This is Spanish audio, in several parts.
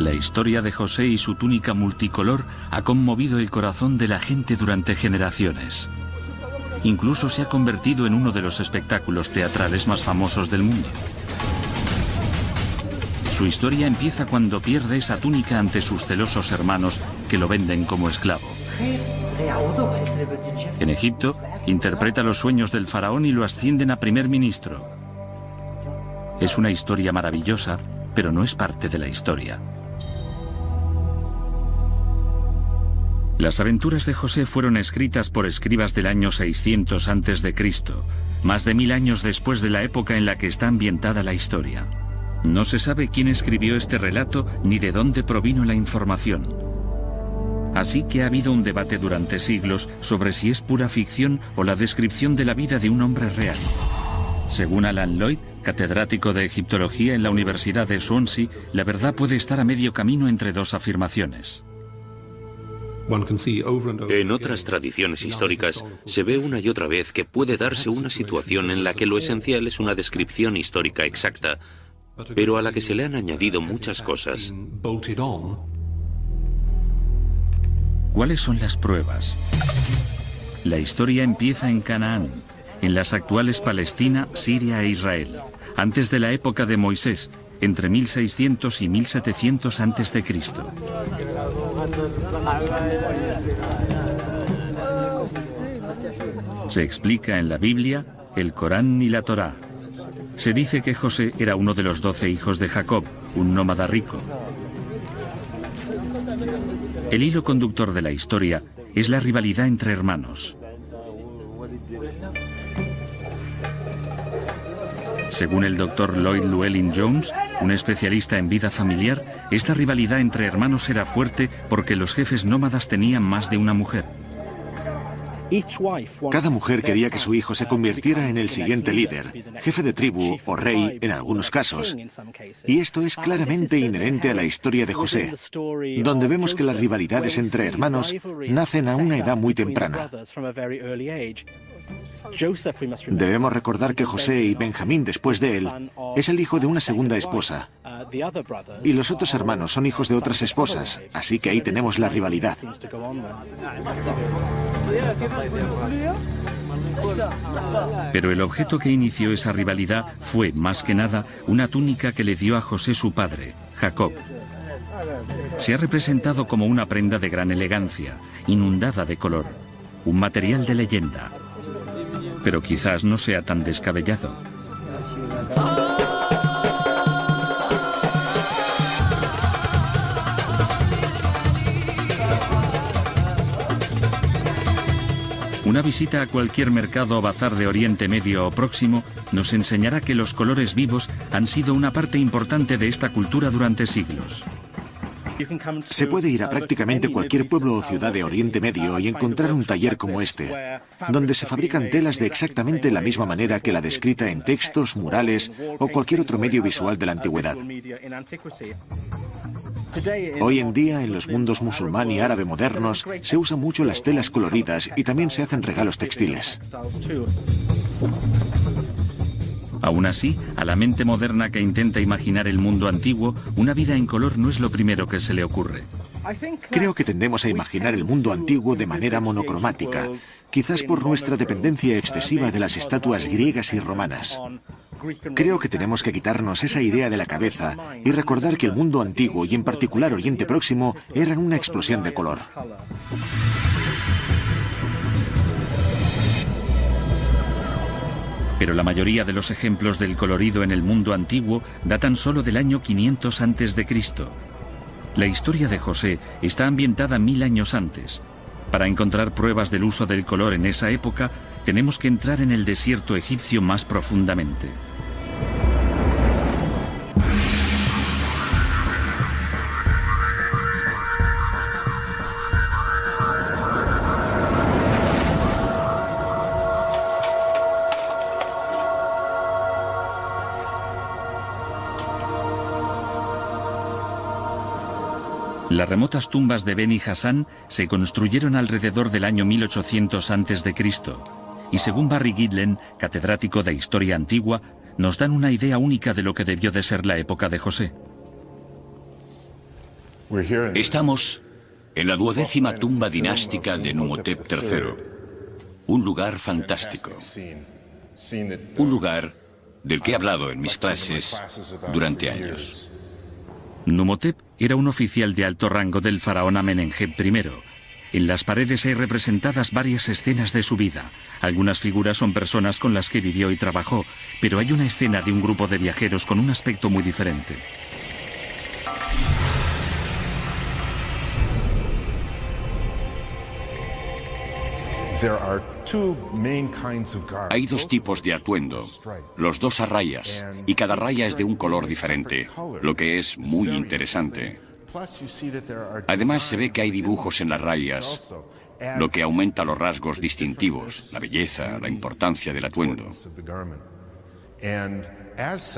La historia de José y su túnica multicolor ha conmovido el corazón de la gente durante generaciones. Incluso se ha convertido en uno de los espectáculos teatrales más famosos del mundo. Su historia empieza cuando pierde esa túnica ante sus celosos hermanos que lo venden como esclavo. En Egipto, interpreta los sueños del faraón y lo ascienden a primer ministro. Es una historia maravillosa, pero no es parte de la historia. Las aventuras de José fueron escritas por escribas del año 600 a.C., más de mil años después de la época en la que está ambientada la historia. No se sabe quién escribió este relato ni de dónde provino la información. Así que ha habido un debate durante siglos sobre si es pura ficción o la descripción de la vida de un hombre real. Según Alan Lloyd, catedrático de egiptología en la Universidad de Swansea, la verdad puede estar a medio camino entre dos afirmaciones. En otras tradiciones históricas se ve una y otra vez que puede darse una situación en la que lo esencial es una descripción histórica exacta, pero a la que se le han añadido muchas cosas. ¿Cuáles son las pruebas? La historia empieza en Canaán, en las actuales Palestina, Siria e Israel, antes de la época de Moisés, entre 1600 y 1700 a.C. Se explica en la Biblia, el Corán y la Torá. Se dice que José era uno de los doce hijos de Jacob, un nómada rico. El hilo conductor de la historia es la rivalidad entre hermanos. Según el doctor Lloyd Llewellyn Jones, un especialista en vida familiar, esta rivalidad entre hermanos era fuerte porque los jefes nómadas tenían más de una mujer. Cada mujer quería que su hijo se convirtiera en el siguiente líder, jefe de tribu o rey en algunos casos. Y esto es claramente inherente a la historia de José, donde vemos que las rivalidades entre hermanos nacen a una edad muy temprana. Debemos recordar que José y Benjamín, después de él, es el hijo de una segunda esposa. Y los otros hermanos son hijos de otras esposas, así que ahí tenemos la rivalidad. Pero el objeto que inició esa rivalidad fue, más que nada, una túnica que le dio a José su padre, Jacob. Se ha representado como una prenda de gran elegancia, inundada de color, un material de leyenda pero quizás no sea tan descabellado. Una visita a cualquier mercado o bazar de Oriente Medio o próximo nos enseñará que los colores vivos han sido una parte importante de esta cultura durante siglos. Se puede ir a prácticamente cualquier pueblo o ciudad de Oriente Medio y encontrar un taller como este, donde se fabrican telas de exactamente la misma manera que la descrita en textos, murales o cualquier otro medio visual de la antigüedad. Hoy en día, en los mundos musulmán y árabe modernos, se usan mucho las telas coloridas y también se hacen regalos textiles. Aún así, a la mente moderna que intenta imaginar el mundo antiguo, una vida en color no es lo primero que se le ocurre. Creo que tendemos a imaginar el mundo antiguo de manera monocromática, quizás por nuestra dependencia excesiva de las estatuas griegas y romanas. Creo que tenemos que quitarnos esa idea de la cabeza y recordar que el mundo antiguo y en particular Oriente Próximo eran una explosión de color. Pero la mayoría de los ejemplos del colorido en el mundo antiguo datan solo del año 500 a.C. La historia de José está ambientada mil años antes. Para encontrar pruebas del uso del color en esa época, tenemos que entrar en el desierto egipcio más profundamente. Las remotas tumbas de Beni Hassan se construyeron alrededor del año 1800 a.C. y según Barry Gidlen, catedrático de Historia Antigua, nos dan una idea única de lo que debió de ser la época de José. Estamos en la duodécima tumba dinástica de Numhotep III. Un lugar fantástico. Un lugar del que he hablado en mis clases durante años. Numhotep era un oficial de alto rango del faraón Amenemheb I. En las paredes hay representadas varias escenas de su vida. Algunas figuras son personas con las que vivió y trabajó, pero hay una escena de un grupo de viajeros con un aspecto muy diferente. Hay dos tipos de atuendo, los dos a rayas, y cada raya es de un color diferente, lo que es muy interesante. Además se ve que hay dibujos en las rayas, lo que aumenta los rasgos distintivos, la belleza, la importancia del atuendo.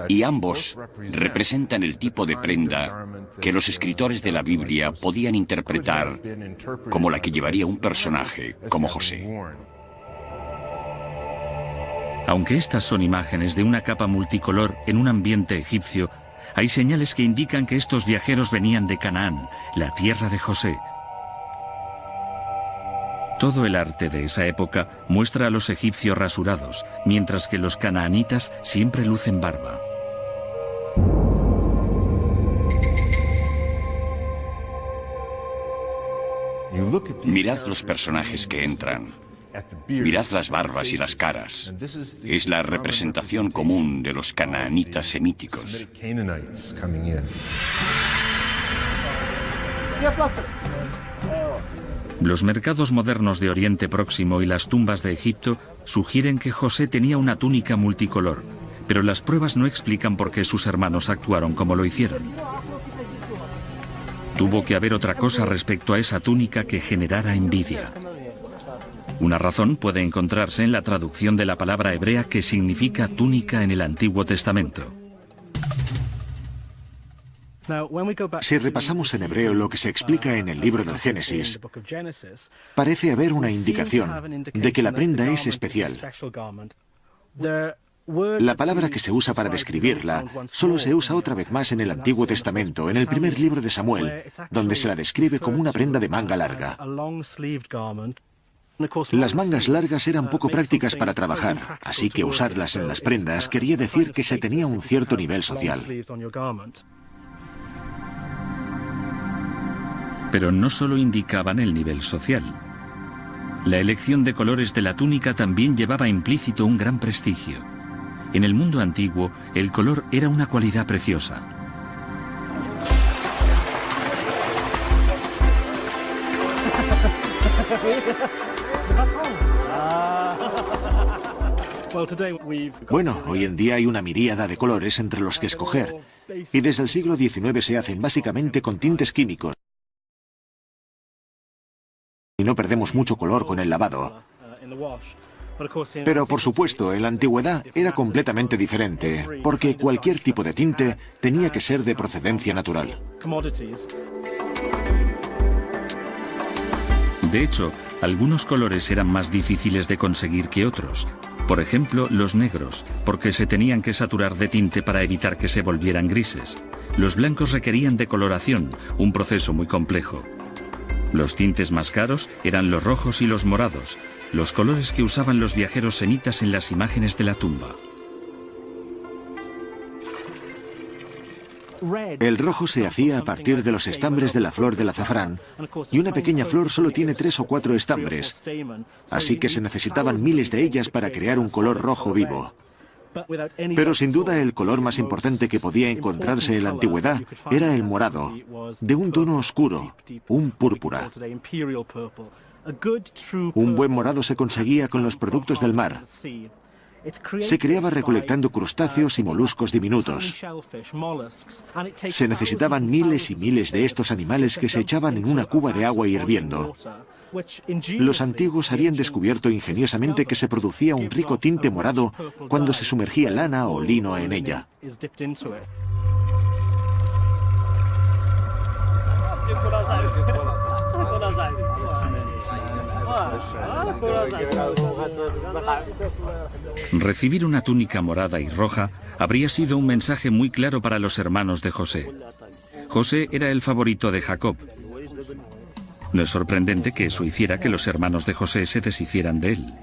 Y ambos representan el tipo de prenda que los escritores de la Biblia podían interpretar como la que llevaría un personaje como José. Aunque estas son imágenes de una capa multicolor en un ambiente egipcio, hay señales que indican que estos viajeros venían de Canaán, la tierra de José. Todo el arte de esa época muestra a los egipcios rasurados, mientras que los canaanitas siempre lucen barba. Mirad los personajes que entran. Mirad las barbas y las caras. Es la representación común de los canaanitas semíticos. Los mercados modernos de Oriente Próximo y las tumbas de Egipto sugieren que José tenía una túnica multicolor, pero las pruebas no explican por qué sus hermanos actuaron como lo hicieron. Tuvo que haber otra cosa respecto a esa túnica que generara envidia. Una razón puede encontrarse en la traducción de la palabra hebrea que significa túnica en el Antiguo Testamento. Si repasamos en hebreo lo que se explica en el libro del Génesis, parece haber una indicación de que la prenda es especial. La palabra que se usa para describirla solo se usa otra vez más en el Antiguo Testamento, en el primer libro de Samuel, donde se la describe como una prenda de manga larga. Las mangas largas eran poco prácticas para trabajar, así que usarlas en las prendas quería decir que se tenía un cierto nivel social. Pero no solo indicaban el nivel social. La elección de colores de la túnica también llevaba implícito un gran prestigio. En el mundo antiguo, el color era una cualidad preciosa. Bueno, hoy en día hay una miríada de colores entre los que escoger, y desde el siglo XIX se hacen básicamente con tintes químicos. Y no perdemos mucho color con el lavado. Pero por supuesto, en la antigüedad era completamente diferente, porque cualquier tipo de tinte tenía que ser de procedencia natural. De hecho, algunos colores eran más difíciles de conseguir que otros. Por ejemplo, los negros, porque se tenían que saturar de tinte para evitar que se volvieran grises. Los blancos requerían decoloración, un proceso muy complejo. Los tintes más caros eran los rojos y los morados, los colores que usaban los viajeros semitas en las imágenes de la tumba. El rojo se hacía a partir de los estambres de la flor del azafrán, y una pequeña flor solo tiene tres o cuatro estambres, así que se necesitaban miles de ellas para crear un color rojo vivo. Pero sin duda el color más importante que podía encontrarse en la antigüedad era el morado, de un tono oscuro, un púrpura. Un buen morado se conseguía con los productos del mar. Se creaba recolectando crustáceos y moluscos diminutos. Se necesitaban miles y miles de estos animales que se echaban en una cuba de agua hirviendo. Los antiguos habían descubierto ingeniosamente que se producía un rico tinte morado cuando se sumergía lana o lino en ella. Recibir una túnica morada y roja habría sido un mensaje muy claro para los hermanos de José. José era el favorito de Jacob. No es sorprendente que eso hiciera que los hermanos de José se deshicieran de él.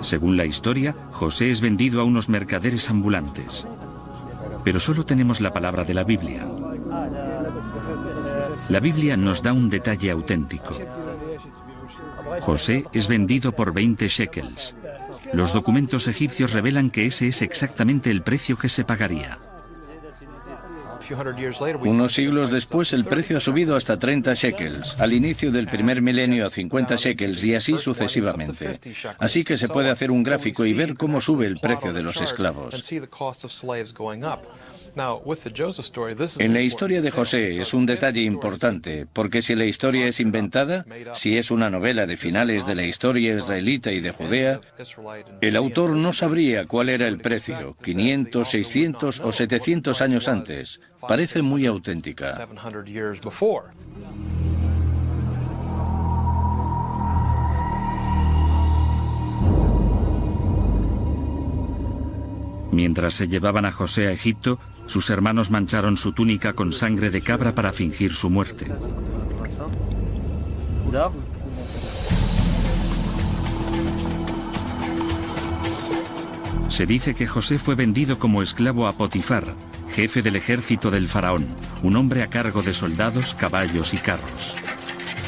Según la historia, José es vendido a unos mercaderes ambulantes. Pero solo tenemos la palabra de la Biblia. La Biblia nos da un detalle auténtico. José es vendido por 20 shekels. Los documentos egipcios revelan que ese es exactamente el precio que se pagaría. Unos siglos después el precio ha subido hasta 30 shekels, al inicio del primer milenio a 50 shekels y así sucesivamente. Así que se puede hacer un gráfico y ver cómo sube el precio de los esclavos. En la historia de José es un detalle importante, porque si la historia es inventada, si es una novela de finales de la historia israelita y de Judea, el autor no sabría cuál era el precio, 500, 600 o 700 años antes. Parece muy auténtica. Mientras se llevaban a José a Egipto, sus hermanos mancharon su túnica con sangre de cabra para fingir su muerte. Se dice que José fue vendido como esclavo a Potifar, jefe del ejército del faraón, un hombre a cargo de soldados, caballos y carros.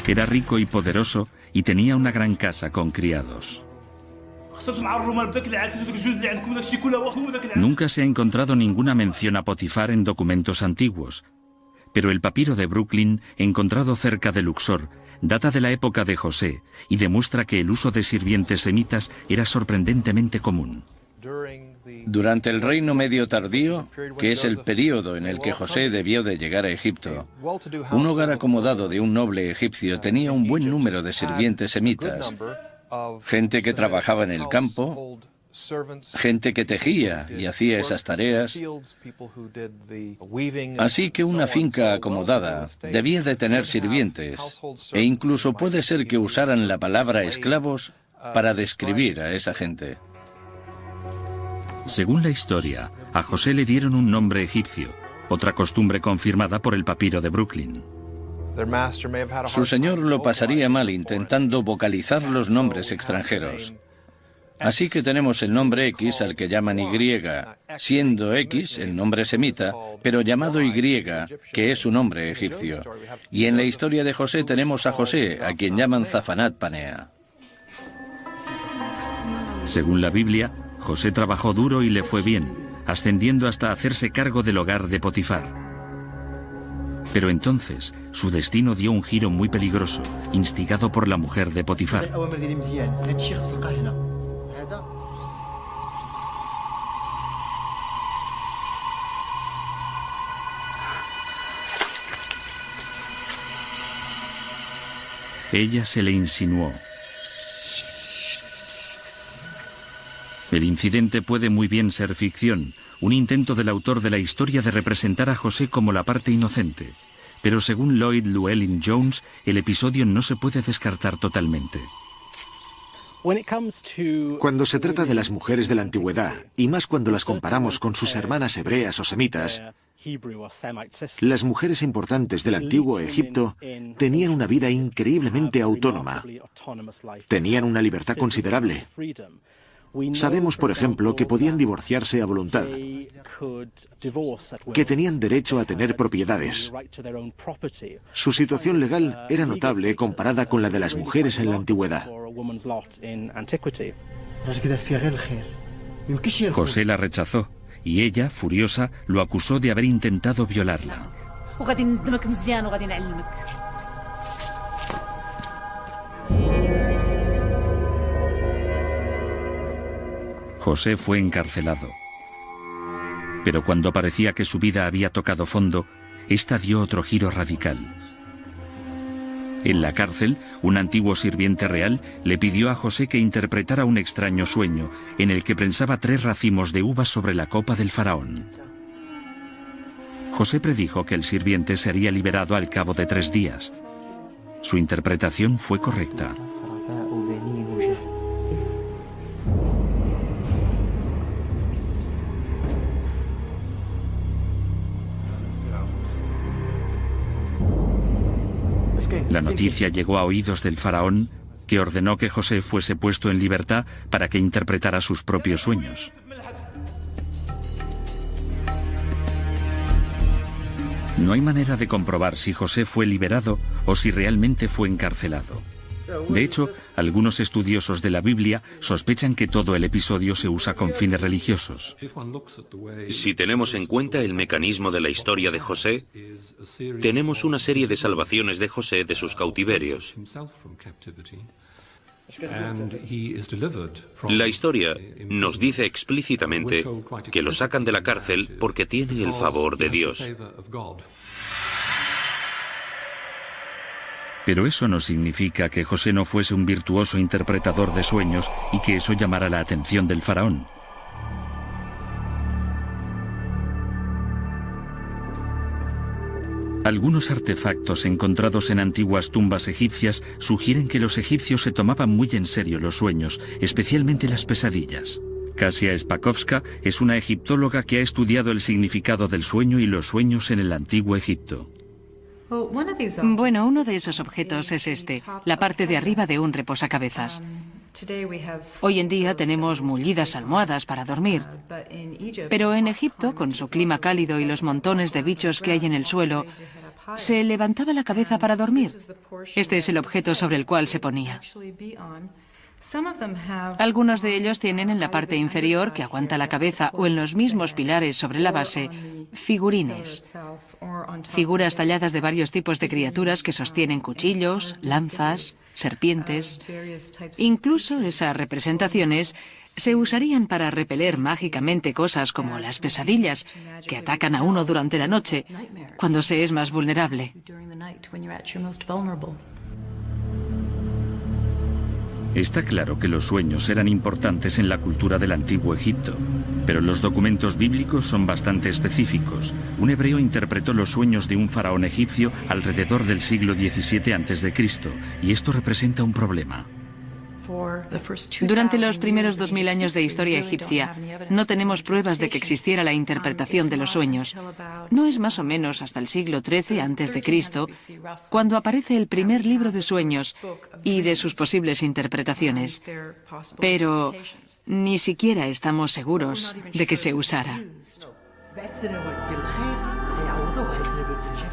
Era rico y poderoso y tenía una gran casa con criados. Nunca se ha encontrado ninguna mención a Potifar en documentos antiguos, pero el papiro de Brooklyn, encontrado cerca de Luxor, data de la época de José y demuestra que el uso de sirvientes semitas era sorprendentemente común. Durante el reino medio tardío, que es el período en el que José debió de llegar a Egipto, un hogar acomodado de un noble egipcio tenía un buen número de sirvientes semitas gente que trabajaba en el campo, gente que tejía y hacía esas tareas. Así que una finca acomodada debía de tener sirvientes e incluso puede ser que usaran la palabra esclavos para describir a esa gente. Según la historia, a José le dieron un nombre egipcio, otra costumbre confirmada por el papiro de Brooklyn. Su señor lo pasaría mal intentando vocalizar los nombres extranjeros. Así que tenemos el nombre X al que llaman Y, siendo X el nombre semita, pero llamado Y, que es su nombre egipcio. Y en la historia de José tenemos a José, a quien llaman Zafanat Panea. Según la Biblia, José trabajó duro y le fue bien, ascendiendo hasta hacerse cargo del hogar de Potifar. Pero entonces su destino dio un giro muy peligroso, instigado por la mujer de Potifar. Ella se le insinuó. El incidente puede muy bien ser ficción, un intento del autor de la historia de representar a José como la parte inocente. Pero según Lloyd Llewellyn Jones, el episodio no se puede descartar totalmente. Cuando se trata de las mujeres de la antigüedad, y más cuando las comparamos con sus hermanas hebreas o semitas, las mujeres importantes del antiguo Egipto tenían una vida increíblemente autónoma. Tenían una libertad considerable. Sabemos, por ejemplo, que podían divorciarse a voluntad, que tenían derecho a tener propiedades. Su situación legal era notable comparada con la de las mujeres en la antigüedad. José la rechazó y ella, furiosa, lo acusó de haber intentado violarla. José fue encarcelado. Pero cuando parecía que su vida había tocado fondo, esta dio otro giro radical. En la cárcel, un antiguo sirviente real le pidió a José que interpretara un extraño sueño en el que prensaba tres racimos de uvas sobre la copa del faraón. José predijo que el sirviente sería liberado al cabo de tres días. Su interpretación fue correcta. La noticia llegó a oídos del faraón, que ordenó que José fuese puesto en libertad para que interpretara sus propios sueños. No hay manera de comprobar si José fue liberado o si realmente fue encarcelado. De hecho, algunos estudiosos de la Biblia sospechan que todo el episodio se usa con fines religiosos. Si tenemos en cuenta el mecanismo de la historia de José, tenemos una serie de salvaciones de José de sus cautiverios. La historia nos dice explícitamente que lo sacan de la cárcel porque tiene el favor de Dios. Pero eso no significa que José no fuese un virtuoso interpretador de sueños y que eso llamara la atención del faraón. Algunos artefactos encontrados en antiguas tumbas egipcias sugieren que los egipcios se tomaban muy en serio los sueños, especialmente las pesadillas. Kasia Spakovska es una egiptóloga que ha estudiado el significado del sueño y los sueños en el antiguo Egipto. Bueno, uno de esos objetos es este, la parte de arriba de un reposacabezas. Hoy en día tenemos mullidas almohadas para dormir, pero en Egipto, con su clima cálido y los montones de bichos que hay en el suelo, se levantaba la cabeza para dormir. Este es el objeto sobre el cual se ponía. Algunos de ellos tienen en la parte inferior, que aguanta la cabeza, o en los mismos pilares sobre la base, figurines. Figuras talladas de varios tipos de criaturas que sostienen cuchillos, lanzas, serpientes. Incluso esas representaciones se usarían para repeler mágicamente cosas como las pesadillas que atacan a uno durante la noche, cuando se es más vulnerable. Está claro que los sueños eran importantes en la cultura del antiguo Egipto, pero los documentos bíblicos son bastante específicos. Un hebreo interpretó los sueños de un faraón egipcio alrededor del siglo XVII a.C., y esto representa un problema. Durante los primeros 2000 años de historia egipcia, no tenemos pruebas de que existiera la interpretación de los sueños. No es más o menos hasta el siglo XIII a.C., cuando aparece el primer libro de sueños y de sus posibles interpretaciones. Pero ni siquiera estamos seguros de que se usara.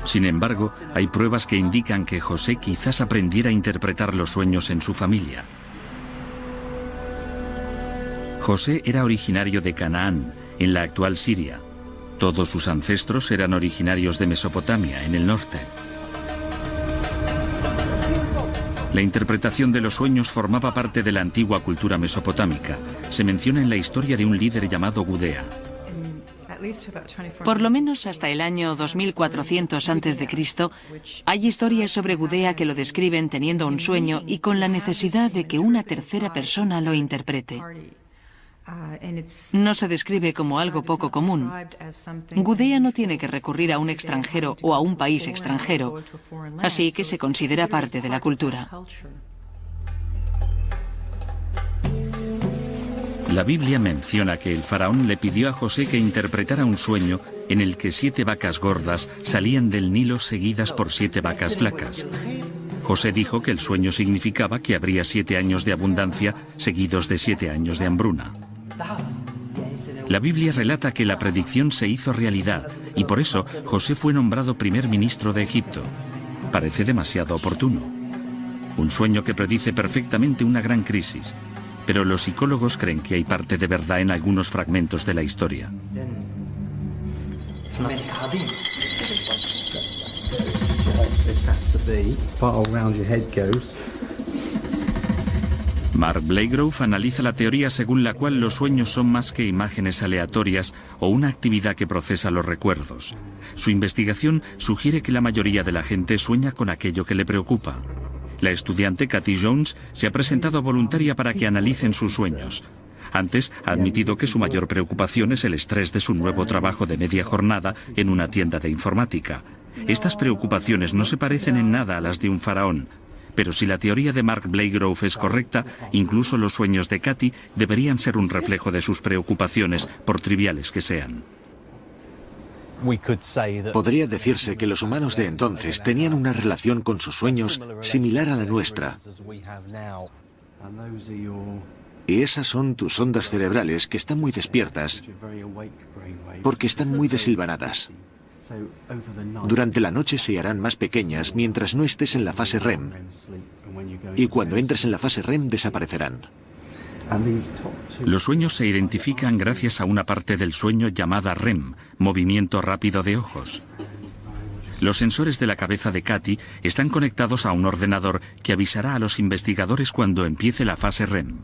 Sin embargo, hay pruebas que indican que José quizás aprendiera a interpretar los sueños en su familia. José era originario de Canaán, en la actual Siria. Todos sus ancestros eran originarios de Mesopotamia, en el norte. La interpretación de los sueños formaba parte de la antigua cultura mesopotámica. Se menciona en la historia de un líder llamado Gudea. Por lo menos hasta el año 2400 a.C., hay historias sobre Gudea que lo describen teniendo un sueño y con la necesidad de que una tercera persona lo interprete. No se describe como algo poco común. Gudea no tiene que recurrir a un extranjero o a un país extranjero, así que se considera parte de la cultura. La Biblia menciona que el faraón le pidió a José que interpretara un sueño en el que siete vacas gordas salían del Nilo seguidas por siete vacas flacas. José dijo que el sueño significaba que habría siete años de abundancia seguidos de siete años de hambruna. La Biblia relata que la predicción se hizo realidad y por eso José fue nombrado primer ministro de Egipto. Parece demasiado oportuno. Un sueño que predice perfectamente una gran crisis, pero los psicólogos creen que hay parte de verdad en algunos fragmentos de la historia. Mark Blakegrove analiza la teoría según la cual los sueños son más que imágenes aleatorias o una actividad que procesa los recuerdos. Su investigación sugiere que la mayoría de la gente sueña con aquello que le preocupa. La estudiante Cathy Jones se ha presentado voluntaria para que analicen sus sueños. Antes ha admitido que su mayor preocupación es el estrés de su nuevo trabajo de media jornada en una tienda de informática. Estas preocupaciones no se parecen en nada a las de un faraón, pero si la teoría de Mark Blakegrove es correcta, incluso los sueños de Katy deberían ser un reflejo de sus preocupaciones, por triviales que sean. Podría decirse que los humanos de entonces tenían una relación con sus sueños similar a la nuestra. Y esas son tus ondas cerebrales que están muy despiertas porque están muy desilvanadas. Durante la noche se harán más pequeñas mientras no estés en la fase REM. Y cuando entres en la fase REM desaparecerán. Los sueños se identifican gracias a una parte del sueño llamada REM, movimiento rápido de ojos. Los sensores de la cabeza de Katy están conectados a un ordenador que avisará a los investigadores cuando empiece la fase REM.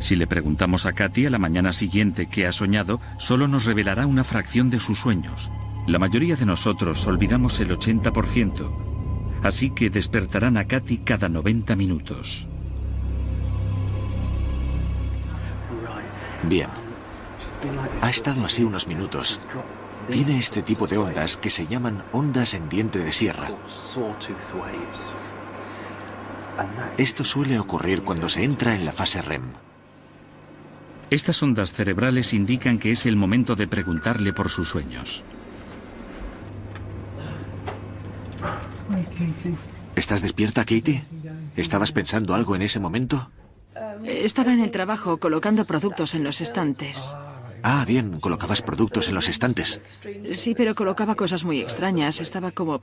Si le preguntamos a Katy a la mañana siguiente qué ha soñado, solo nos revelará una fracción de sus sueños. La mayoría de nosotros olvidamos el 80%, así que despertarán a Katy cada 90 minutos. Bien. Ha estado así unos minutos. Tiene este tipo de ondas que se llaman ondas en diente de sierra. Esto suele ocurrir cuando se entra en la fase REM. Estas ondas cerebrales indican que es el momento de preguntarle por sus sueños. ¿Estás despierta, Katie? ¿Estabas pensando algo en ese momento? Estaba en el trabajo colocando productos en los estantes. Ah, bien, colocabas productos en los estantes. Sí, pero colocaba cosas muy extrañas. Estaba como...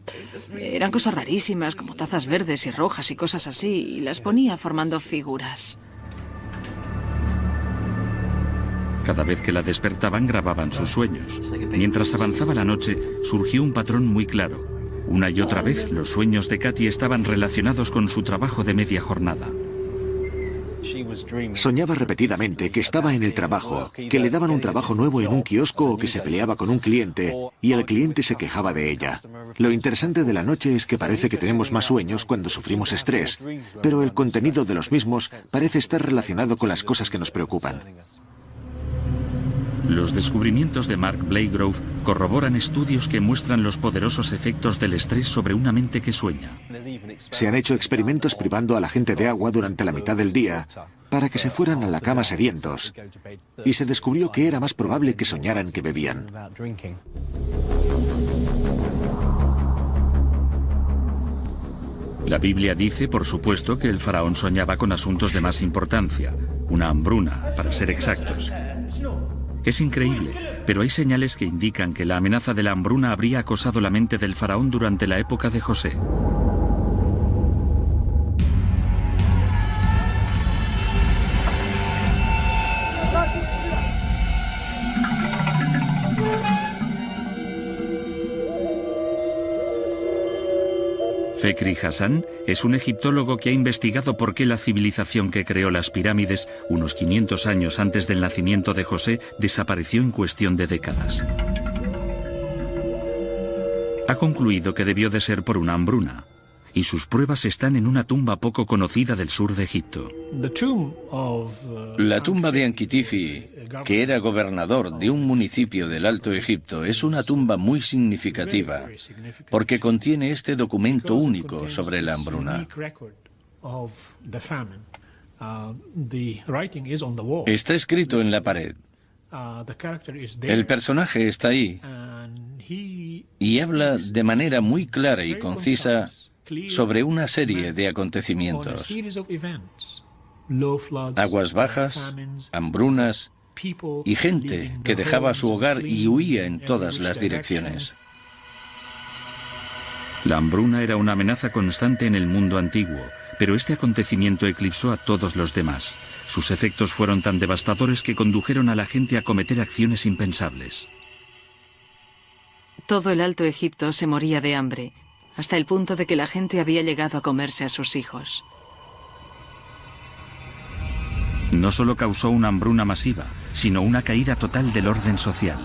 Eran cosas rarísimas, como tazas verdes y rojas y cosas así, y las ponía formando figuras. Cada vez que la despertaban grababan sus sueños. Mientras avanzaba la noche, surgió un patrón muy claro. Una y otra vez los sueños de Katy estaban relacionados con su trabajo de media jornada. Soñaba repetidamente que estaba en el trabajo, que le daban un trabajo nuevo en un kiosco o que se peleaba con un cliente y el cliente se quejaba de ella. Lo interesante de la noche es que parece que tenemos más sueños cuando sufrimos estrés, pero el contenido de los mismos parece estar relacionado con las cosas que nos preocupan. Los descubrimientos de Mark Blakegrove corroboran estudios que muestran los poderosos efectos del estrés sobre una mente que sueña. Se han hecho experimentos privando a la gente de agua durante la mitad del día para que se fueran a la cama sedientos y se descubrió que era más probable que soñaran que bebían. La Biblia dice, por supuesto, que el faraón soñaba con asuntos de más importancia, una hambruna, para ser exactos. Es increíble, pero hay señales que indican que la amenaza de la hambruna habría acosado la mente del faraón durante la época de José. Fekri Hassan es un egiptólogo que ha investigado por qué la civilización que creó las pirámides unos 500 años antes del nacimiento de José desapareció en cuestión de décadas. Ha concluido que debió de ser por una hambruna y sus pruebas están en una tumba poco conocida del sur de Egipto. La tumba de Ankitifi, que era gobernador de un municipio del Alto Egipto, es una tumba muy significativa porque contiene este documento único sobre la hambruna. Está escrito en la pared. El personaje está ahí y habla de manera muy clara y concisa sobre una serie de acontecimientos. Aguas bajas, hambrunas y gente que dejaba su hogar y huía en todas las direcciones. La hambruna era una amenaza constante en el mundo antiguo, pero este acontecimiento eclipsó a todos los demás. Sus efectos fueron tan devastadores que condujeron a la gente a cometer acciones impensables. Todo el Alto Egipto se moría de hambre hasta el punto de que la gente había llegado a comerse a sus hijos. No solo causó una hambruna masiva, sino una caída total del orden social.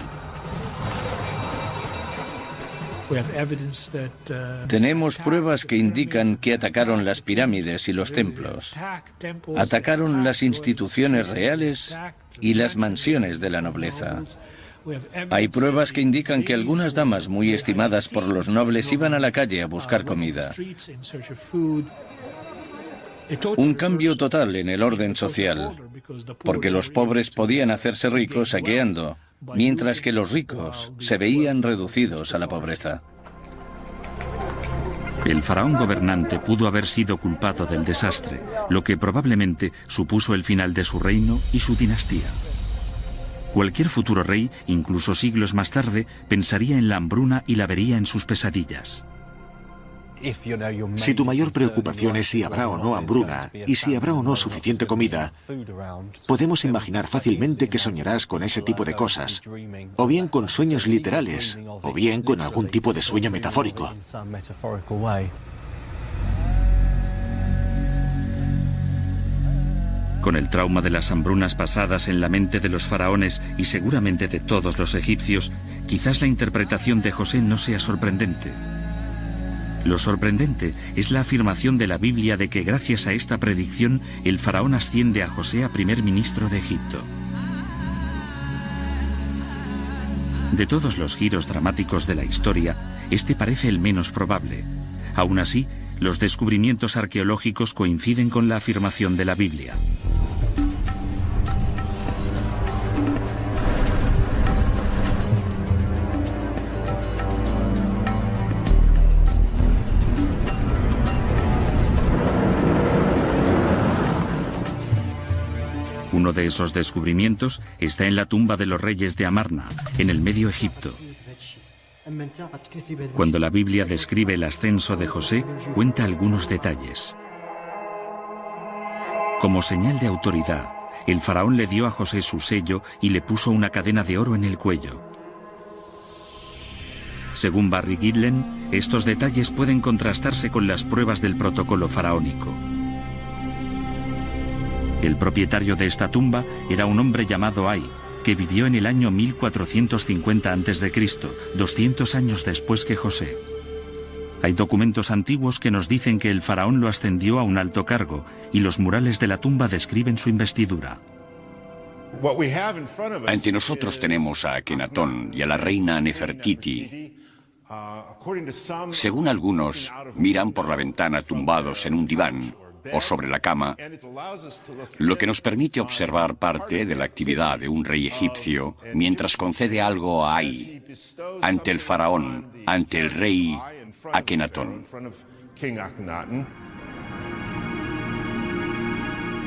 Tenemos pruebas que indican que atacaron las pirámides y los templos. Atacaron las instituciones reales y las mansiones de la nobleza. Hay pruebas que indican que algunas damas muy estimadas por los nobles iban a la calle a buscar comida. Un cambio total en el orden social, porque los pobres podían hacerse ricos saqueando, mientras que los ricos se veían reducidos a la pobreza. El faraón gobernante pudo haber sido culpado del desastre, lo que probablemente supuso el final de su reino y su dinastía. Cualquier futuro rey, incluso siglos más tarde, pensaría en la hambruna y la vería en sus pesadillas. Si tu mayor preocupación es si habrá o no hambruna y si habrá o no suficiente comida, podemos imaginar fácilmente que soñarás con ese tipo de cosas, o bien con sueños literales, o bien con algún tipo de sueño metafórico. Con el trauma de las hambrunas pasadas en la mente de los faraones y seguramente de todos los egipcios, quizás la interpretación de José no sea sorprendente. Lo sorprendente es la afirmación de la Biblia de que gracias a esta predicción el faraón asciende a José a primer ministro de Egipto. De todos los giros dramáticos de la historia, este parece el menos probable. Aún así, los descubrimientos arqueológicos coinciden con la afirmación de la Biblia. Uno de esos descubrimientos está en la tumba de los reyes de Amarna, en el Medio Egipto. Cuando la Biblia describe el ascenso de José, cuenta algunos detalles. Como señal de autoridad, el faraón le dio a José su sello y le puso una cadena de oro en el cuello. Según Barry Gidlen, estos detalles pueden contrastarse con las pruebas del protocolo faraónico. El propietario de esta tumba era un hombre llamado Ay, que vivió en el año 1450 a.C., 200 años después que José. Hay documentos antiguos que nos dicen que el faraón lo ascendió a un alto cargo y los murales de la tumba describen su investidura. Ante nosotros tenemos a Akenatón y a la reina Nefertiti. Según algunos, miran por la ventana tumbados en un diván o sobre la cama, lo que nos permite observar parte de la actividad de un rey egipcio mientras concede algo a Ai ante el faraón, ante el rey Akenatón.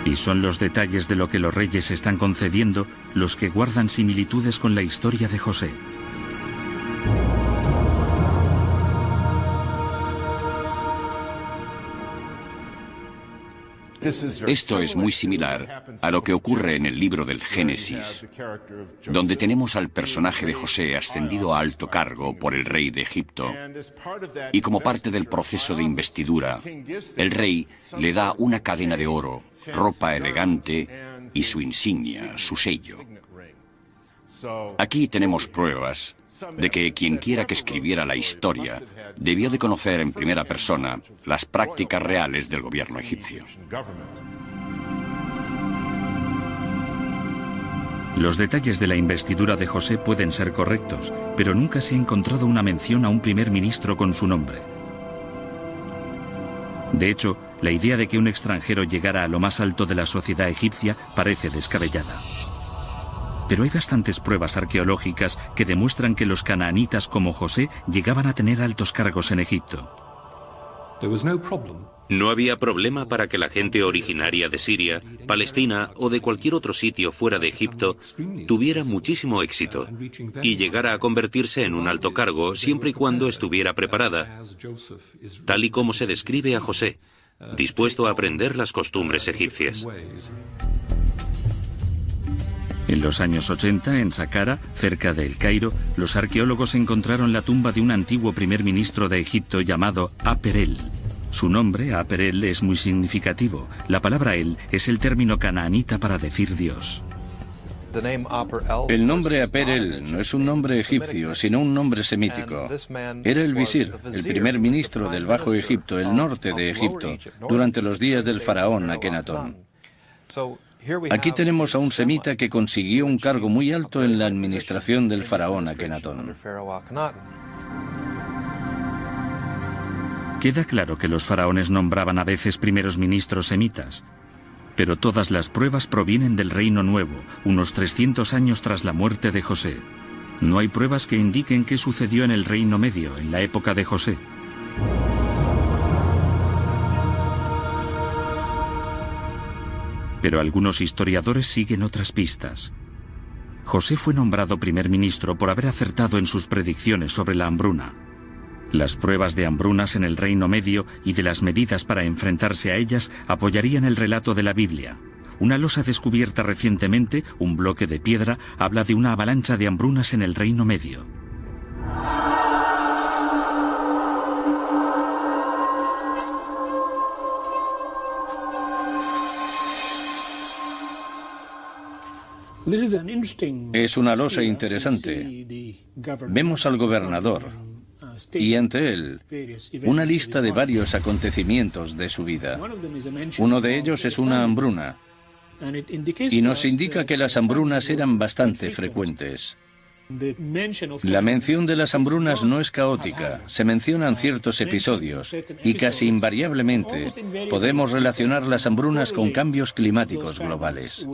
Y son los detalles de lo que los reyes están concediendo los que guardan similitudes con la historia de José. Esto es muy similar a lo que ocurre en el libro del Génesis, donde tenemos al personaje de José ascendido a alto cargo por el rey de Egipto. Y como parte del proceso de investidura, el rey le da una cadena de oro, ropa elegante y su insignia, su sello. Aquí tenemos pruebas de que quien quiera que escribiera la historia debió de conocer en primera persona las prácticas reales del gobierno egipcio. Los detalles de la investidura de José pueden ser correctos, pero nunca se ha encontrado una mención a un primer ministro con su nombre. De hecho, la idea de que un extranjero llegara a lo más alto de la sociedad egipcia parece descabellada pero hay bastantes pruebas arqueológicas que demuestran que los canaanitas como José llegaban a tener altos cargos en Egipto. No había problema para que la gente originaria de Siria, Palestina o de cualquier otro sitio fuera de Egipto tuviera muchísimo éxito y llegara a convertirse en un alto cargo siempre y cuando estuviera preparada, tal y como se describe a José, dispuesto a aprender las costumbres egipcias. En los años 80, en Saqqara, cerca de El Cairo, los arqueólogos encontraron la tumba de un antiguo primer ministro de Egipto llamado Aperel. Su nombre, Aperel, es muy significativo. La palabra El es el término canaanita para decir Dios. El nombre Aper-El no es un nombre egipcio, sino un nombre semítico. Era el visir, el primer ministro del Bajo Egipto, el norte de Egipto, durante los días del faraón Akenatón. Aquí tenemos a un semita que consiguió un cargo muy alto en la administración del faraón Akenatón. Queda claro que los faraones nombraban a veces primeros ministros semitas, pero todas las pruebas provienen del Reino Nuevo, unos 300 años tras la muerte de José. No hay pruebas que indiquen qué sucedió en el Reino Medio, en la época de José. Pero algunos historiadores siguen otras pistas. José fue nombrado primer ministro por haber acertado en sus predicciones sobre la hambruna. Las pruebas de hambrunas en el Reino Medio y de las medidas para enfrentarse a ellas apoyarían el relato de la Biblia. Una losa descubierta recientemente, un bloque de piedra, habla de una avalancha de hambrunas en el Reino Medio. Es una losa interesante. Vemos al gobernador, y ante él una lista de varios acontecimientos de su vida. Uno de ellos es una hambruna y nos indica que las hambrunas eran bastante frecuentes. La mención de las hambrunas no es caótica, se mencionan ciertos episodios y casi invariablemente podemos relacionar las hambrunas con cambios climáticos globales.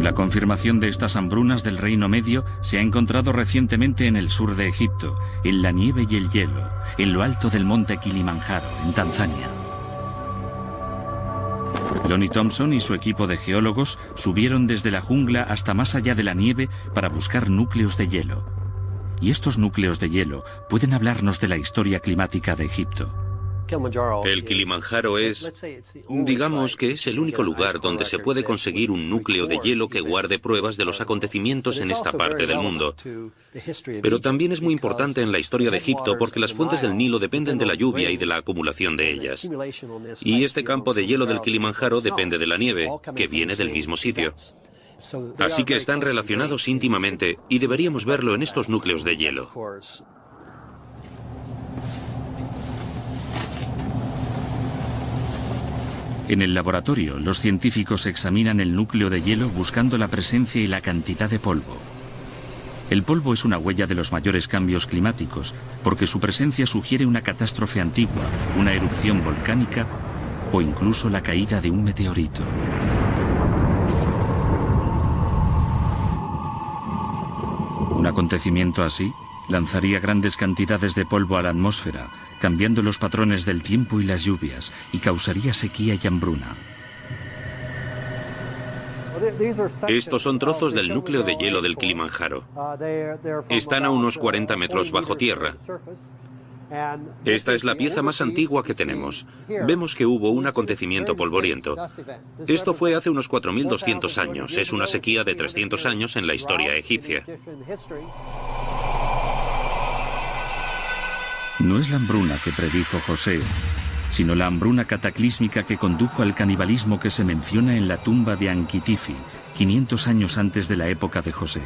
La confirmación de estas hambrunas del Reino Medio se ha encontrado recientemente en el sur de Egipto, en la nieve y el hielo, en lo alto del monte Kilimanjaro, en Tanzania. Lonnie Thompson y su equipo de geólogos subieron desde la jungla hasta más allá de la nieve para buscar núcleos de hielo. Y estos núcleos de hielo pueden hablarnos de la historia climática de Egipto. El Kilimanjaro es, digamos que es el único lugar donde se puede conseguir un núcleo de hielo que guarde pruebas de los acontecimientos en esta parte del mundo. Pero también es muy importante en la historia de Egipto porque las fuentes del Nilo dependen de la lluvia y de la acumulación de ellas. Y este campo de hielo del Kilimanjaro depende de la nieve, que viene del mismo sitio. Así que están relacionados íntimamente y deberíamos verlo en estos núcleos de hielo. En el laboratorio, los científicos examinan el núcleo de hielo buscando la presencia y la cantidad de polvo. El polvo es una huella de los mayores cambios climáticos, porque su presencia sugiere una catástrofe antigua, una erupción volcánica o incluso la caída de un meteorito. Un acontecimiento así lanzaría grandes cantidades de polvo a la atmósfera, cambiando los patrones del tiempo y las lluvias, y causaría sequía y hambruna. Estos son trozos del núcleo de hielo del Kilimanjaro. Están a unos 40 metros bajo tierra. Esta es la pieza más antigua que tenemos. Vemos que hubo un acontecimiento polvoriento. Esto fue hace unos 4.200 años. Es una sequía de 300 años en la historia egipcia. No es la hambruna que predijo José, sino la hambruna cataclísmica que condujo al canibalismo que se menciona en la tumba de Ankitifi, 500 años antes de la época de José.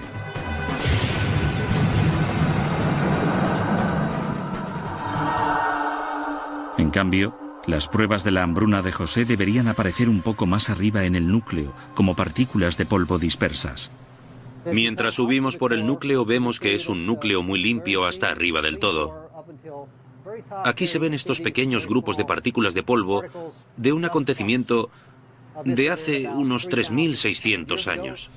En cambio, las pruebas de la hambruna de José deberían aparecer un poco más arriba en el núcleo, como partículas de polvo dispersas. Mientras subimos por el núcleo vemos que es un núcleo muy limpio hasta arriba del todo. Aquí se ven estos pequeños grupos de partículas de polvo de un acontecimiento de hace unos 3.600 años.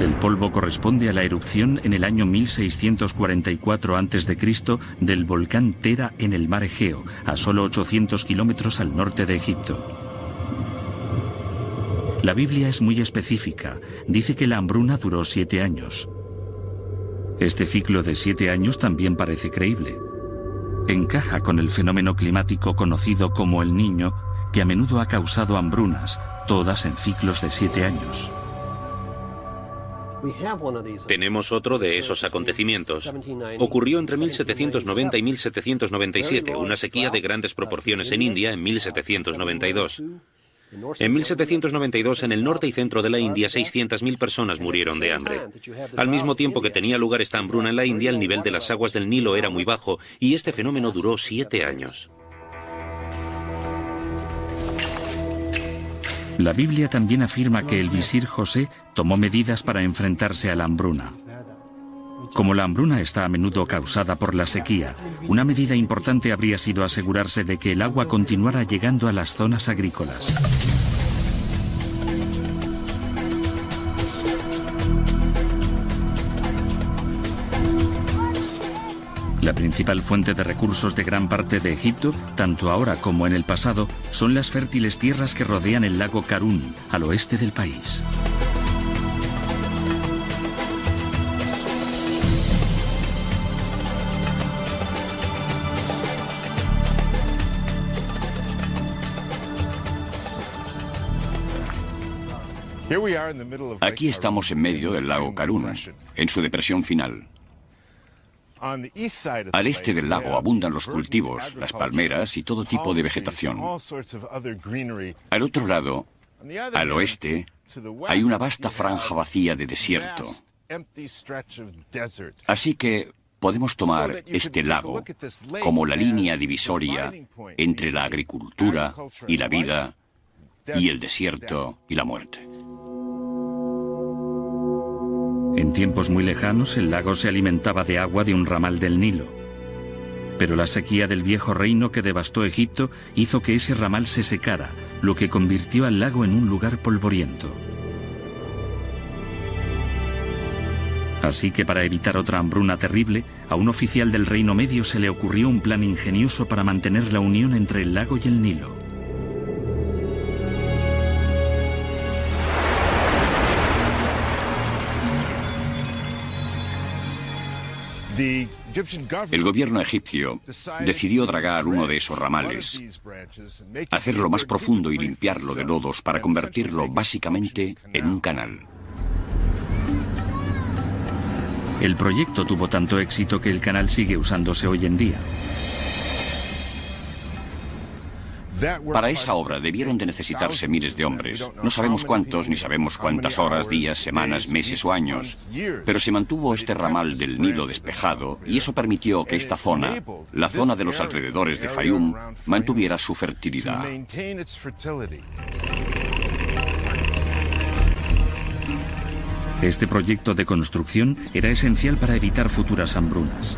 El polvo corresponde a la erupción en el año 1644 a.C. del volcán Tera en el mar Egeo, a solo 800 kilómetros al norte de Egipto. La Biblia es muy específica. Dice que la hambruna duró siete años. Este ciclo de siete años también parece creíble. Encaja con el fenómeno climático conocido como el niño, que a menudo ha causado hambrunas, todas en ciclos de siete años. Tenemos otro de esos acontecimientos. Ocurrió entre 1790 y 1797, una sequía de grandes proporciones en India en 1792. En 1792, en el norte y centro de la India, 600.000 personas murieron de hambre. Al mismo tiempo que tenía lugar esta hambruna en la India, el nivel de las aguas del Nilo era muy bajo y este fenómeno duró siete años. La Biblia también afirma que el visir José tomó medidas para enfrentarse a la hambruna. Como la hambruna está a menudo causada por la sequía, una medida importante habría sido asegurarse de que el agua continuara llegando a las zonas agrícolas. La principal fuente de recursos de gran parte de Egipto, tanto ahora como en el pasado, son las fértiles tierras que rodean el lago Karun, al oeste del país. Aquí estamos en medio del lago Karun, en su depresión final. Al este del lago abundan los cultivos, las palmeras y todo tipo de vegetación. Al otro lado, al oeste, hay una vasta franja vacía de desierto. Así que podemos tomar este lago como la línea divisoria entre la agricultura y la vida y el desierto y la muerte. En tiempos muy lejanos el lago se alimentaba de agua de un ramal del Nilo. Pero la sequía del viejo reino que devastó Egipto hizo que ese ramal se secara, lo que convirtió al lago en un lugar polvoriento. Así que para evitar otra hambruna terrible, a un oficial del Reino Medio se le ocurrió un plan ingenioso para mantener la unión entre el lago y el Nilo. El gobierno egipcio decidió dragar uno de esos ramales, hacerlo más profundo y limpiarlo de lodos para convertirlo básicamente en un canal. El proyecto tuvo tanto éxito que el canal sigue usándose hoy en día. Para esa obra debieron de necesitarse miles de hombres. No sabemos cuántos, ni sabemos cuántas horas, días, semanas, meses o años. Pero se mantuvo este ramal del Nilo despejado y eso permitió que esta zona, la zona de los alrededores de Fayum, mantuviera su fertilidad. Este proyecto de construcción era esencial para evitar futuras hambrunas.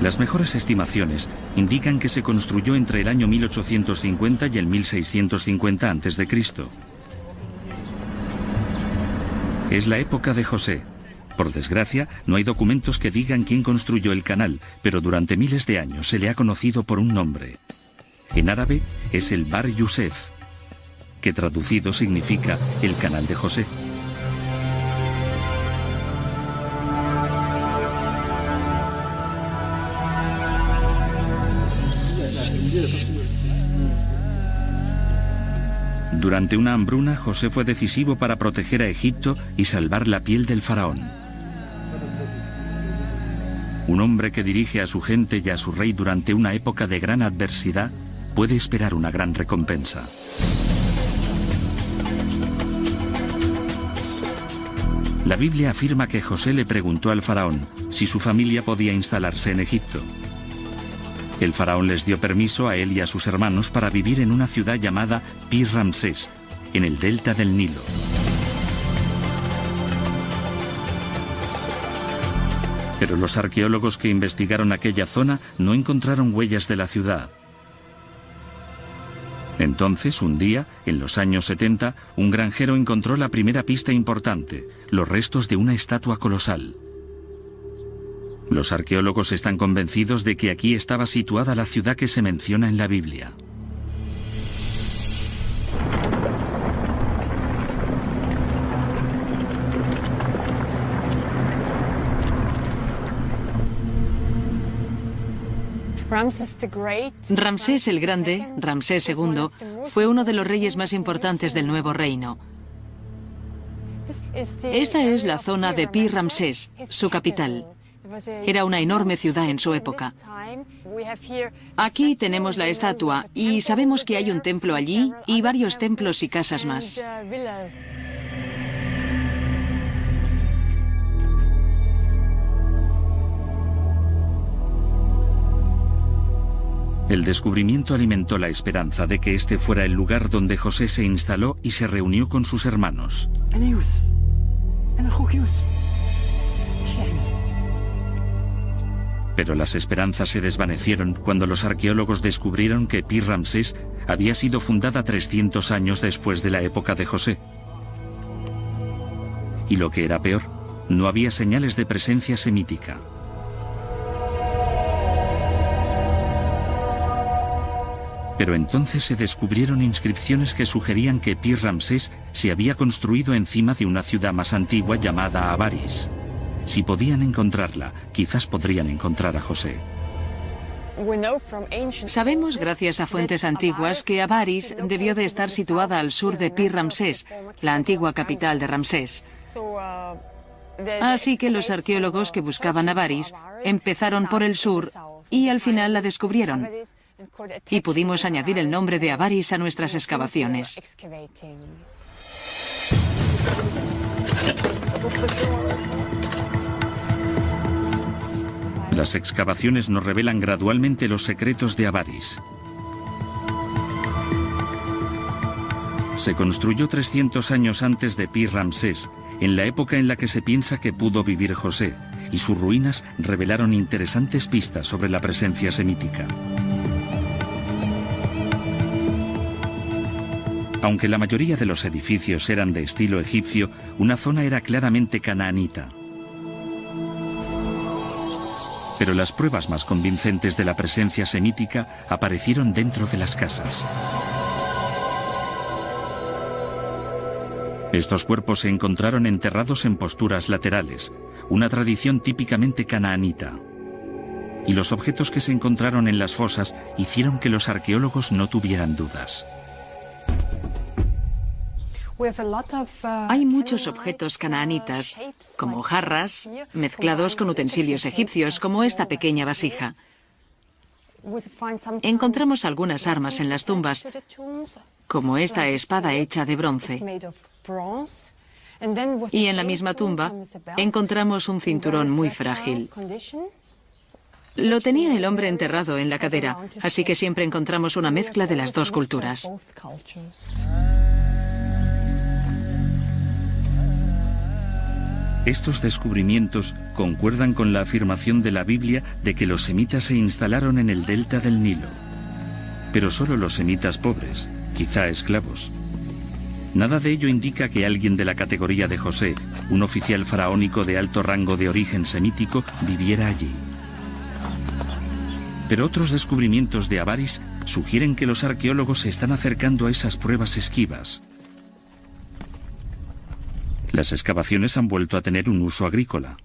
Las mejores estimaciones indican que se construyó entre el año 1850 y el 1650 a.C. Es la época de José. Por desgracia, no hay documentos que digan quién construyó el canal, pero durante miles de años se le ha conocido por un nombre. En árabe es el Bar Yusef, que traducido significa el canal de José. Durante una hambruna, José fue decisivo para proteger a Egipto y salvar la piel del faraón. Un hombre que dirige a su gente y a su rey durante una época de gran adversidad puede esperar una gran recompensa. La Biblia afirma que José le preguntó al faraón si su familia podía instalarse en Egipto. El faraón les dio permiso a él y a sus hermanos para vivir en una ciudad llamada Pir Ramsés, en el delta del Nilo. Pero los arqueólogos que investigaron aquella zona no encontraron huellas de la ciudad. Entonces, un día, en los años 70, un granjero encontró la primera pista importante, los restos de una estatua colosal. Los arqueólogos están convencidos de que aquí estaba situada la ciudad que se menciona en la Biblia. Ramsés el Grande, Ramsés II, fue uno de los reyes más importantes del Nuevo Reino. Esta es la zona de Pi Ramsés, su capital. Era una enorme ciudad en su época. Aquí tenemos la estatua y sabemos que hay un templo allí y varios templos y casas más. El descubrimiento alimentó la esperanza de que este fuera el lugar donde José se instaló y se reunió con sus hermanos. Pero las esperanzas se desvanecieron cuando los arqueólogos descubrieron que Pi Ramsés había sido fundada 300 años después de la época de José. Y lo que era peor, no había señales de presencia semítica. Pero entonces se descubrieron inscripciones que sugerían que Pi Ramsés se había construido encima de una ciudad más antigua llamada Avaris. Si podían encontrarla, quizás podrían encontrar a José. Sabemos, gracias a fuentes antiguas, que Avaris debió de estar situada al sur de Pi Ramsés, la antigua capital de Ramsés. Así que los arqueólogos que buscaban Avaris empezaron por el sur y al final la descubrieron y pudimos añadir el nombre de Avaris a nuestras excavaciones. Las excavaciones nos revelan gradualmente los secretos de Avaris. Se construyó 300 años antes de Pi Ramsés, en la época en la que se piensa que pudo vivir José, y sus ruinas revelaron interesantes pistas sobre la presencia semítica. Aunque la mayoría de los edificios eran de estilo egipcio, una zona era claramente canaanita. Pero las pruebas más convincentes de la presencia semítica aparecieron dentro de las casas. Estos cuerpos se encontraron enterrados en posturas laterales, una tradición típicamente canaanita. Y los objetos que se encontraron en las fosas hicieron que los arqueólogos no tuvieran dudas. Hay muchos objetos canaanitas, como jarras, mezclados con utensilios egipcios, como esta pequeña vasija. Encontramos algunas armas en las tumbas, como esta espada hecha de bronce. Y en la misma tumba encontramos un cinturón muy frágil. Lo tenía el hombre enterrado en la cadera, así que siempre encontramos una mezcla de las dos culturas. Estos descubrimientos concuerdan con la afirmación de la Biblia de que los semitas se instalaron en el delta del Nilo. Pero solo los semitas pobres, quizá esclavos. Nada de ello indica que alguien de la categoría de José, un oficial faraónico de alto rango de origen semítico, viviera allí. Pero otros descubrimientos de Avaris sugieren que los arqueólogos se están acercando a esas pruebas esquivas. Las excavaciones han vuelto a tener un uso agrícola,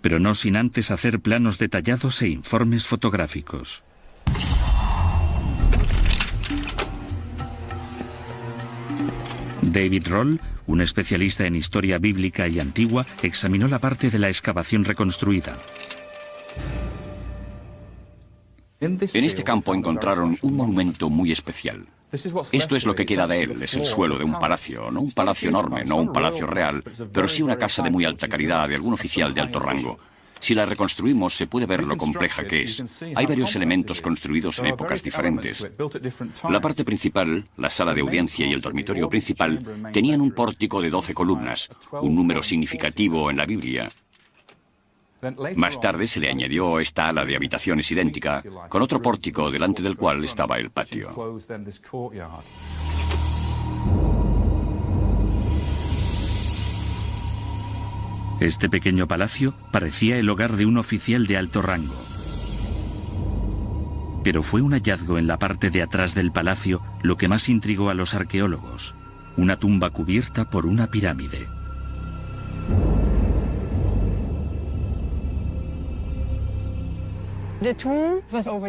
pero no sin antes hacer planos detallados e informes fotográficos. David Roll, un especialista en historia bíblica y antigua, examinó la parte de la excavación reconstruida. En este campo encontraron un monumento muy especial. Esto es lo que queda de él, es el suelo de un palacio, no un palacio enorme, no un palacio real, pero sí una casa de muy alta calidad de algún oficial de alto rango. Si la reconstruimos se puede ver lo compleja que es. Hay varios elementos construidos en épocas diferentes. La parte principal, la sala de audiencia y el dormitorio principal, tenían un pórtico de 12 columnas, un número significativo en la Biblia, más tarde se le añadió esta ala de habitaciones idéntica, con otro pórtico delante del cual estaba el patio. Este pequeño palacio parecía el hogar de un oficial de alto rango. Pero fue un hallazgo en la parte de atrás del palacio lo que más intrigó a los arqueólogos, una tumba cubierta por una pirámide.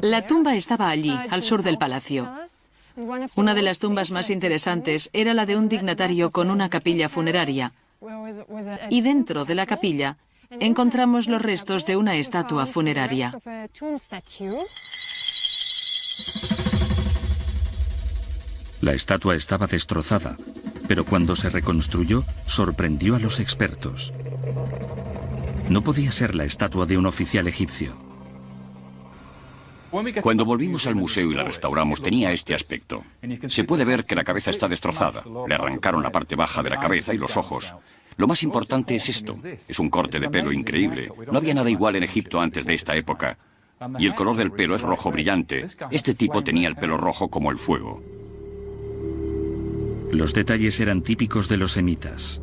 La tumba estaba allí, al sur del palacio. Una de las tumbas más interesantes era la de un dignatario con una capilla funeraria. Y dentro de la capilla encontramos los restos de una estatua funeraria. La estatua estaba destrozada, pero cuando se reconstruyó sorprendió a los expertos. No podía ser la estatua de un oficial egipcio. Cuando volvimos al museo y la restauramos tenía este aspecto. Se puede ver que la cabeza está destrozada. Le arrancaron la parte baja de la cabeza y los ojos. Lo más importante es esto. Es un corte de pelo increíble. No había nada igual en Egipto antes de esta época. Y el color del pelo es rojo brillante. Este tipo tenía el pelo rojo como el fuego. Los detalles eran típicos de los semitas.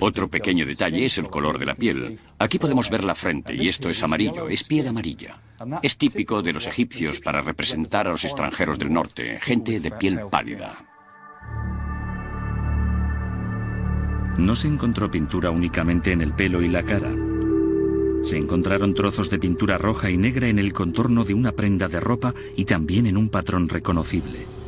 Otro pequeño detalle es el color de la piel. Aquí podemos ver la frente y esto es amarillo, es piel amarilla. Es típico de los egipcios para representar a los extranjeros del norte, gente de piel pálida. No se encontró pintura únicamente en el pelo y la cara. Se encontraron trozos de pintura roja y negra en el contorno de una prenda de ropa y también en un patrón reconocible.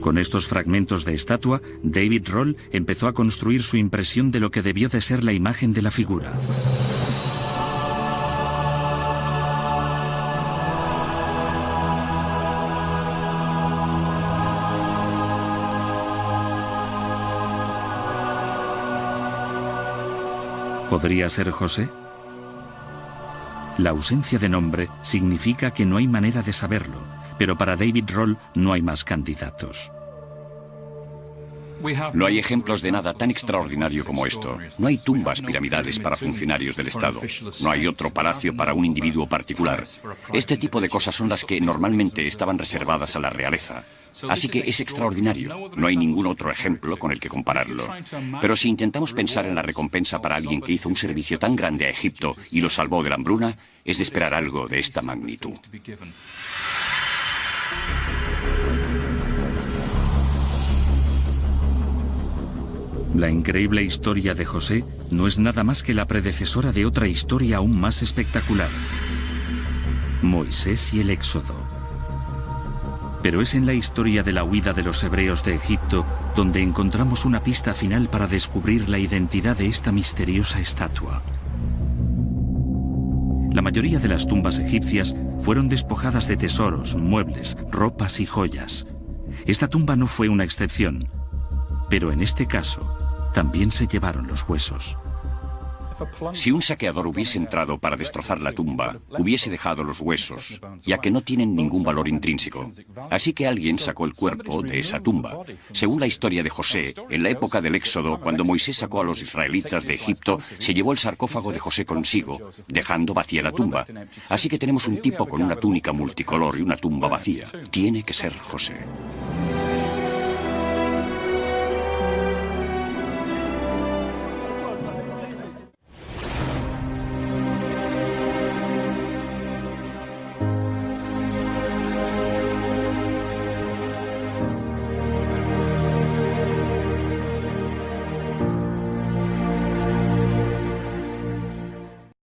Con estos fragmentos de estatua, David Roll empezó a construir su impresión de lo que debió de ser la imagen de la figura. ¿Podría ser José? La ausencia de nombre significa que no hay manera de saberlo, pero para David Roll no hay más candidatos. No hay ejemplos de nada tan extraordinario como esto. No hay tumbas piramidales para funcionarios del Estado. No hay otro palacio para un individuo particular. Este tipo de cosas son las que normalmente estaban reservadas a la realeza. Así que es extraordinario. No hay ningún otro ejemplo con el que compararlo. Pero si intentamos pensar en la recompensa para alguien que hizo un servicio tan grande a Egipto y lo salvó de la hambruna, es de esperar algo de esta magnitud. La increíble historia de José no es nada más que la predecesora de otra historia aún más espectacular. Moisés y el Éxodo. Pero es en la historia de la huida de los hebreos de Egipto donde encontramos una pista final para descubrir la identidad de esta misteriosa estatua. La mayoría de las tumbas egipcias fueron despojadas de tesoros, muebles, ropas y joyas. Esta tumba no fue una excepción, pero en este caso también se llevaron los huesos. Si un saqueador hubiese entrado para destrozar la tumba, hubiese dejado los huesos, ya que no tienen ningún valor intrínseco. Así que alguien sacó el cuerpo de esa tumba. Según la historia de José, en la época del Éxodo, cuando Moisés sacó a los israelitas de Egipto, se llevó el sarcófago de José consigo, dejando vacía la tumba. Así que tenemos un tipo con una túnica multicolor y una tumba vacía. Tiene que ser José.